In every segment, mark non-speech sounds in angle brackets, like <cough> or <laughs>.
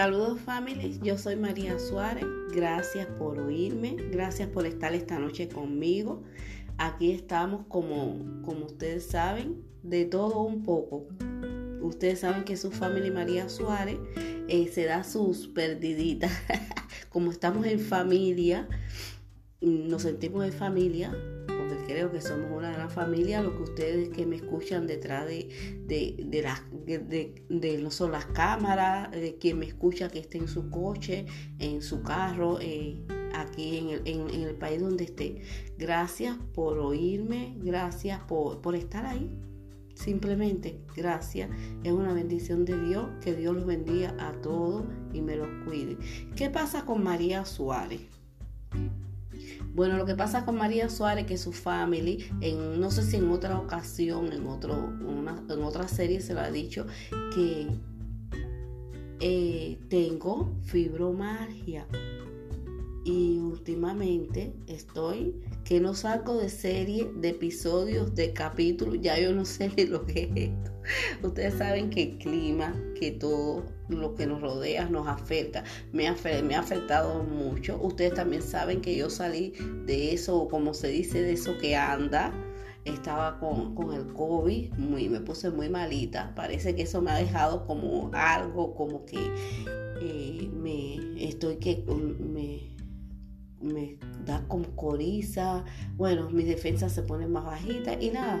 Saludos familia, yo soy María Suárez, gracias por oírme, gracias por estar esta noche conmigo. Aquí estamos como, como ustedes saben, de todo un poco. Ustedes saben que su familia María Suárez eh, se da sus perdiditas. <laughs> como estamos en familia, nos sentimos en familia, creo que somos una gran familia, lo que ustedes que me escuchan detrás de, de, las, de, no solo las cámaras, de quien me escucha que esté en su coche, en su carro, eh, aquí en el, en, el, país donde esté. Gracias por oírme, gracias por, por estar ahí. Simplemente, gracias. Es una bendición de Dios. Que Dios los bendiga a todos y me los cuide. ¿Qué pasa con María Suárez? Bueno, lo que pasa con María Suárez, que su family, en, no sé si en otra ocasión, en, en otra serie se lo ha dicho, que eh, tengo fibromagia. Y últimamente estoy que no salgo de serie, de episodios, de capítulos, ya yo no <laughs> sé ni lo que es esto. Ustedes saben que el clima, que todo lo que nos rodea nos afecta. Me me ha afectado mucho. Ustedes también saben que yo salí de eso, como se dice, de eso que anda. Estaba con, el COVID, muy, me puse muy malita. Parece que eso me ha dejado como algo, como que eh, me estoy que me, me da como coriza. Bueno, mis defensas se ponen más bajitas y nada.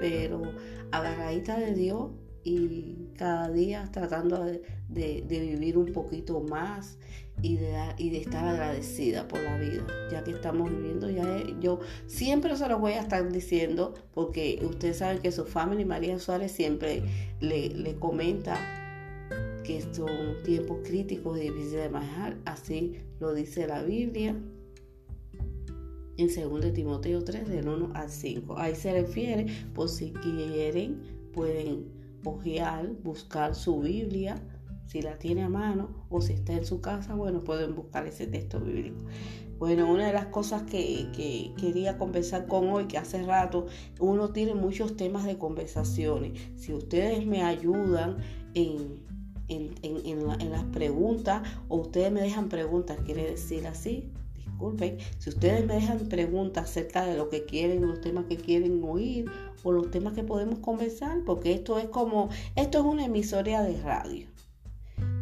Pero agarradita de Dios y cada día tratando de, vivir un poquito más y de, y de estar agradecida por la vida, ya que estamos viviendo, ya yo siempre se lo voy a estar diciendo, porque ustedes saben que su familia, María Suárez, siempre le, le comenta que son tiempos críticos y difíciles de manejar, así lo dice la Biblia en 2 Timoteo 3, del 1 al 5. Ahí se refiere, por si quieren, pueden ojear, buscar su Biblia, si la tiene a mano o si está en su casa, bueno, pueden buscar ese texto bíblico. Bueno, una de las cosas que, quería conversar con hoy, que hace rato uno tiene muchos temas de conversaciones. Si ustedes me ayudan en, en, en las preguntas o ustedes me dejan preguntas, quiere decir así, disculpen, si ustedes me dejan preguntas acerca de lo que quieren, los temas que quieren oír o los temas que podemos conversar, porque esto es como, esto es una emisoria de radio.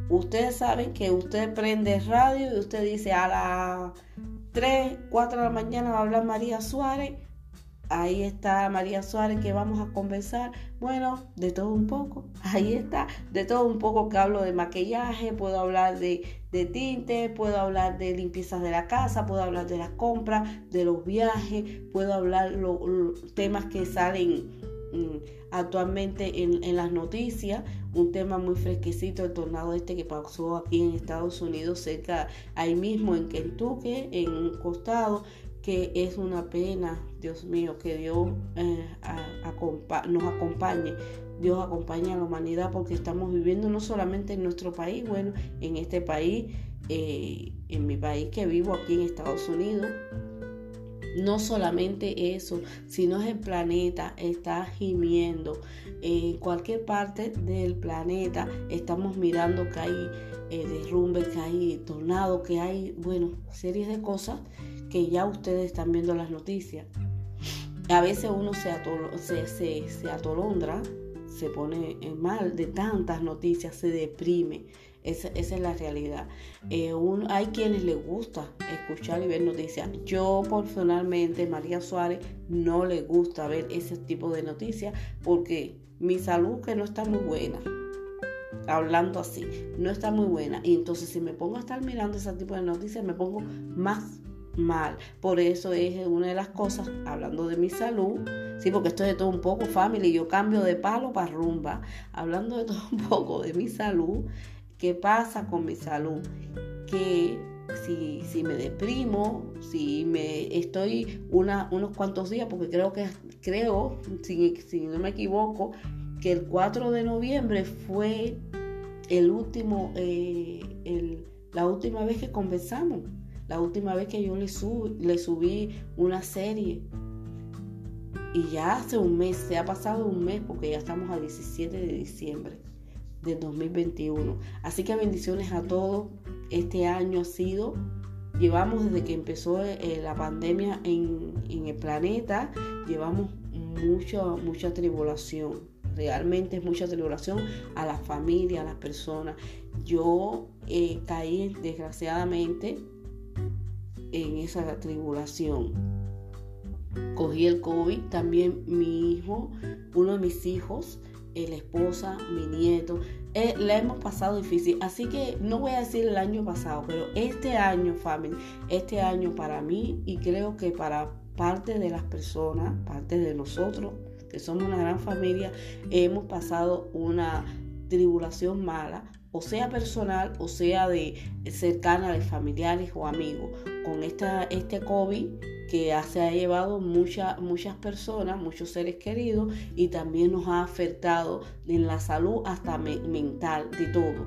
Ustedes saben que usted prende radio y usted dice a las 3, 4 de la mañana va a hablar María Suárez Ahí está María Suárez que vamos a conversar. Bueno, de todo un poco. <laughs> Ahí está, de todo un poco que hablo de maquillaje, puedo hablar de, tinte, puedo hablar de limpiezas de la casa, puedo hablar de las compras, de los viajes, puedo hablar los temas que salen mm, actualmente en, las noticias. Un tema muy fresquecito, el tornado este que pasó aquí en Estados Unidos, cerca, ahí mismo en Kentucky, en un costado que es una pena, Dios mío, que Dios eh, nos acompañe. Dios acompañe a la humanidad porque estamos viviendo no solamente en nuestro país, bueno, en este país, eh, en mi país que vivo aquí en Estados Unidos, no solamente eso, sino es el planeta está gimiendo. En cualquier parte del planeta estamos mirando que hay eh, derrumbes, que hay tornados, que hay, bueno, series de cosas que ya ustedes están viendo las noticias. A veces uno se, se, atolondra, se pone mal de tantas noticias, se deprime. Esa, es la realidad. Eh, hay quienes les gusta escuchar y ver noticias. Yo personalmente, María Suárez, no le gusta ver ese tipo de noticias porque mi salud que no está muy buena. Hablando así, no está muy buena. Y entonces si me pongo a estar mirando ese tipo de noticias, me pongo más mal. Por eso es una de las cosas, hablando de mi salud, sí, porque esto es de todo un poco, family, yo cambio de palo para rumba, hablando de <laughs> todo un poco de mi salud, ¿qué pasa con mi salud? Que si, si me deprimo, si me estoy una, unos cuantos días, porque creo que, creo, si, si no me equivoco, que el 4 de noviembre fue el último, eh, el, la última vez que conversamos. La última vez que yo le, le subí una serie. Y ya hace un mes, se ha pasado un mes porque ya estamos a 17 de diciembre. del 2021. Así que bendiciones a todos. Este año ha sido, llevamos desde que empezó eh, la pandemia en, el planeta, llevamos mucha, mucha tribulación. Realmente es mucha tribulación a la familia, a las personas. Yo eh, caí desgraciadamente en esa tribulación. Cogí el COVID, también mi hijo, uno de mis hijos, la esposa, mi nieto, eh, la hemos pasado difícil. Así que no voy a decir el año pasado, pero este año, family, este año para mí y creo que para parte de las personas, parte de nosotros, que somos una gran familia, hemos pasado una tribulación mala, o sea personal, o sea de cercana de familiares o amigos, con esta, este COVID que se ha llevado muchas muchas personas, muchos seres queridos y también nos ha afectado en la salud hasta mental, de todo,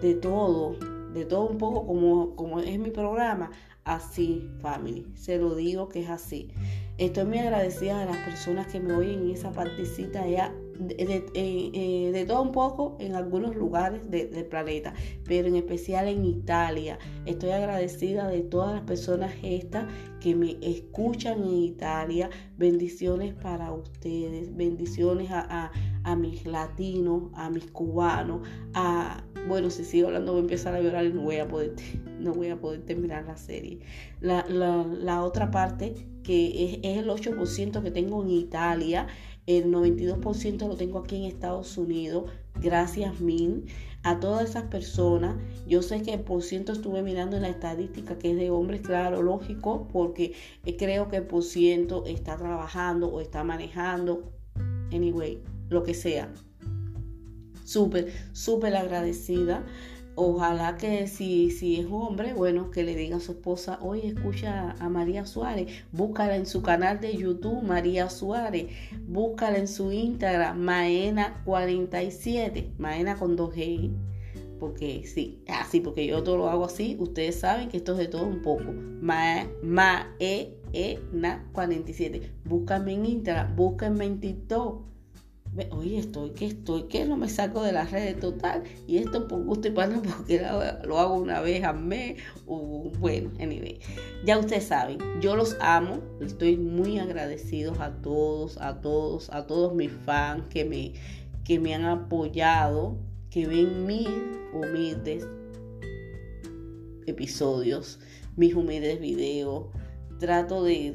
de todo, de todo un poco como, como es mi programa, así, family, se lo digo que es así. Estoy muy agradecida de las personas que me oyen en esa partecita allá eh, de, todo un poco en algunos lugares del planeta, pero en especial en Italia. Estoy agradecida de todas las personas estas que me escuchan en Italia. Bendiciones para ustedes, bendiciones a, mis latinos, a mis cubanos, a bueno, si sigo hablando voy a empezar a llorar y no voy a poder, no voy a poder terminar la serie. La, otra parte, que es, es el 8% que tengo en Italia, el 92% lo tengo aquí en Estados Unidos. Gracias mil a todas esas personas. Yo sé que el por ciento estuve mirando en la estadística que es de hombres, claro, lógico, porque eh, creo que por ciento está trabajando o está manejando. Anyway, lo que sea. Súper, súper agradecida Ojalá que si, si es hombre, bueno, que le diga a su esposa, oye, escucha a María Suárez, búscala en su canal de YouTube, María Suárez, búscala en su Instagram, Maena47, Maena con dos G, porque sí, así, porque yo todo lo hago así, ustedes saben que esto es de todo un poco, Ma, Ma E, E, Na 47, búscame en Instagram, búscame en TikTok oye, estoy que estoy que no me saco de las redes total y esto por gusto y para <laughs> porque lo, hago una vez al mes o bueno, anyway. Ya ustedes saben, yo los amo, estoy muy agradecidos a todos, a todos, a todos mis fans que me, que me han apoyado, que ven mis humildes episodios, mis humildes videos. Trato de,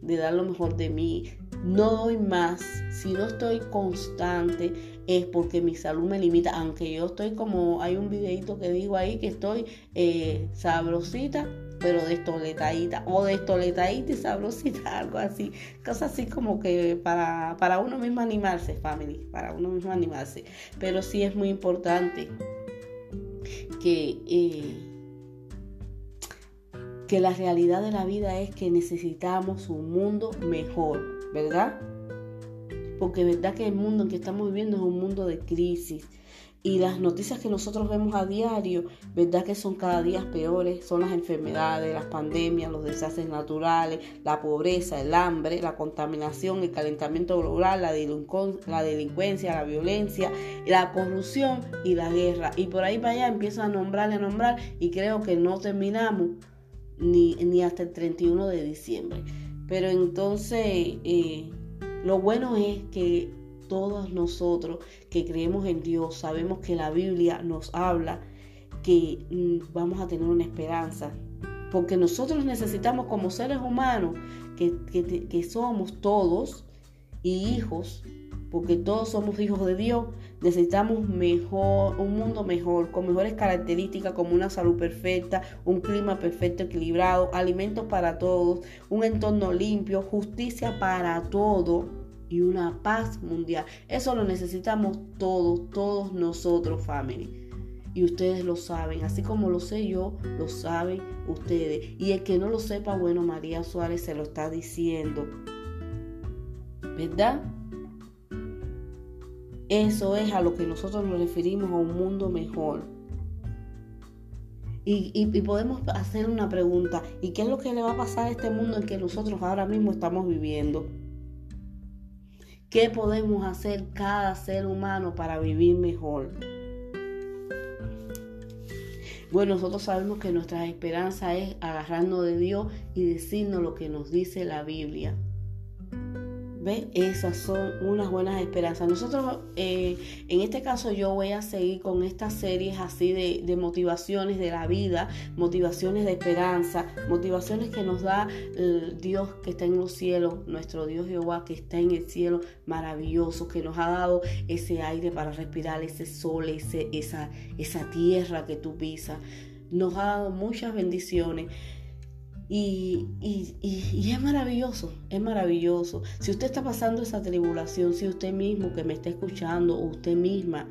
de dar lo mejor de mí, no doy más, si no estoy constante, es porque mi salud me limita, aunque yo estoy como, hay un videito que digo ahí que estoy eh, sabrosita, pero destoletadita, o destoletadita y sabrosita, <laughs> algo así, cosas así como que para, para uno mismo animarse, family, para uno mismo animarse, pero sí es muy importante que... Eh, que la realidad de la vida es que necesitamos un mundo mejor, ¿verdad? Porque verdad que el mundo en que estamos viviendo es un mundo de crisis. Y las noticias que nosotros vemos a diario, verdad que son cada día peores, son las enfermedades, las pandemias, los desastres naturales, la pobreza, el hambre, la contaminación, el calentamiento global, la, delincuencia, la violencia, la corrupción y la guerra. Y por ahí para allá empiezo a nombrar, a nombrar y creo que no terminamos ni, ni hasta el 31 de diciembre. Pero entonces eh, lo bueno es que todos nosotros que creemos en Dios sabemos que la Biblia nos habla que mm, vamos a tener una esperanza. Porque nosotros necesitamos como seres humanos que, que somos todos y hijos porque todos somos hijos de Dios, necesitamos mejor, un mundo mejor, con mejores características como una salud perfecta, un clima perfecto, equilibrado, alimentos para todos, un entorno limpio, justicia para todos y una paz mundial. Eso lo necesitamos todos, todos nosotros, family. Y ustedes lo saben, así como lo sé yo, lo saben ustedes. Y el que no lo sepa, bueno, María Suárez se lo está diciendo. ¿Verdad? Eso es a lo que nosotros nos referimos a un mundo mejor. Y, podemos hacer una pregunta, ¿y qué es lo que le va a pasar a este mundo en que nosotros ahora mismo estamos viviendo? ¿Qué podemos hacer cada ser humano para vivir mejor? Bueno, nosotros sabemos que nuestra esperanza es agarrarnos de Dios y decirnos lo que nos dice la Biblia. ¿Ve? Esas son unas buenas esperanzas. Nosotros, eh, en este caso, yo voy a seguir con estas series así de, motivaciones de la vida, motivaciones de esperanza, motivaciones que nos da el Dios que está en los cielos, nuestro Dios Jehová que está en el cielo maravilloso, que nos ha dado ese aire para respirar, ese sol, ese, esa, esa tierra que tú pisas. Nos ha dado muchas bendiciones. Y, es maravilloso, es maravilloso. Si usted está pasando esa tribulación, si usted mismo que me está escuchando usted misma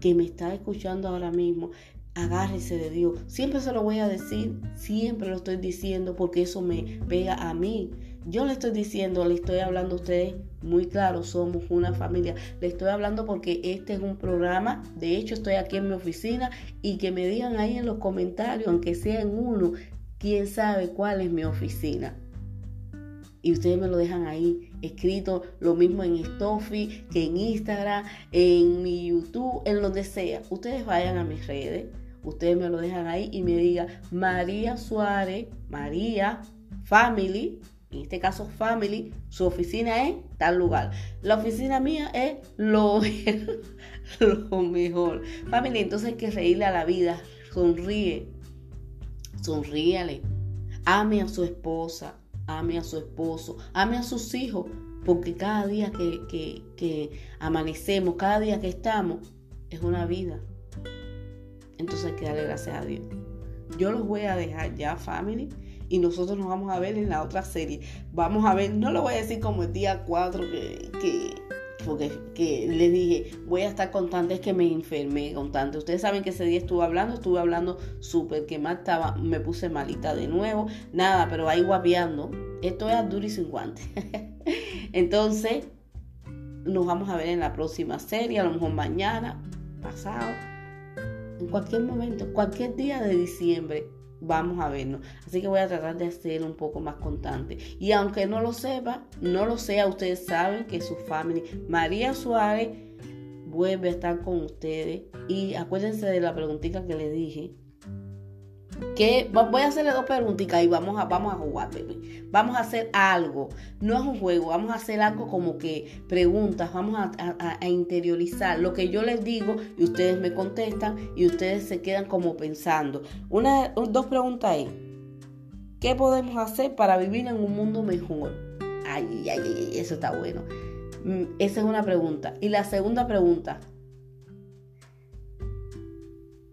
que me está escuchando ahora mismo, agárrese de Dios. Siempre se lo voy a decir, siempre lo estoy diciendo porque eso me pega a mí. Yo le estoy diciendo, le estoy hablando a ustedes muy claro, somos una familia. Le estoy hablando porque este es un programa, de hecho estoy aquí en mi oficina y que me digan ahí en los comentarios, aunque sea en uno, quién sabe cuál es mi oficina. Y ustedes me lo dejan ahí escrito, lo mismo en Stoffy, que en Instagram, en mi YouTube, en donde sea. Ustedes vayan a mis redes, ustedes me lo dejan ahí y me digan María Suárez, María Family, en este caso Family, su oficina es tal lugar. La oficina mía es lo, <laughs> mejor. Family, entonces hay que reírle a la vida, sonríe, sonríale, ame a su esposa, ame a su esposo, ame a sus hijos, porque cada día que, que, amanecemos, cada día que estamos, es una vida. Entonces hay que darle gracias a Dios. Yo los voy a dejar ya, family, y nosotros nos vamos a ver en la otra serie. Vamos a ver, no lo voy a decir como el día 4 que, que porque que le dije, voy a estar constante, es que me enfermé constante. Ustedes saben que ese día estuve hablando, estuve hablando súper que mal estaba, me puse malita de nuevo, nada, pero ahí guapeando. Esto es duro y sin guantes. <laughs> Entonces, nos vamos a ver en la próxima serie, a lo mejor mañana, pasado, en cualquier momento, cualquier día de diciembre vamos a vernos. Así que voy a tratar de ser un poco más constante. Y aunque no lo sepa, no lo sea, ustedes saben que su familia, María Suárez, vuelve a estar con ustedes. Y acuérdense de la preguntita que le dije que voy a hacerle dos preguntitas y vamos a, vamos a jugar, bebé. Vamos a hacer algo. No es un juego, vamos a hacer algo como que preguntas, vamos a, interiorizar lo que yo les digo y ustedes me contestan y ustedes se quedan como pensando. Una, dos preguntas es, ¿qué podemos hacer para vivir en un mundo mejor? Ay, ay, ay, eso está bueno. Mm, esa es una pregunta. Y la segunda pregunta,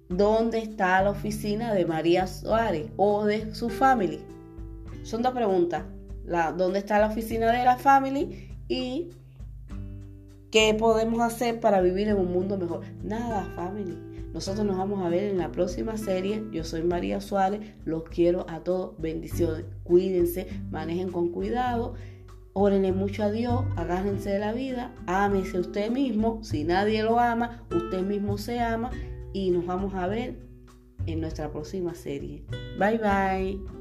¿Dónde está la oficina de María Suárez o de su family? Son dos preguntas. ¿Dónde está la oficina de la family? Y ¿qué podemos hacer para vivir en un mundo mejor? Nada, family. Nosotros nos vamos a ver en la próxima serie. Yo soy María Suárez. Los quiero a todos. Bendiciones. Cuídense, manejen con cuidado. Órenle mucho a Dios, agárrense de la vida, ámese usted mismo. Si nadie lo ama, usted mismo se ama y nos vamos a ver en nuestra próxima serie. Bye bye.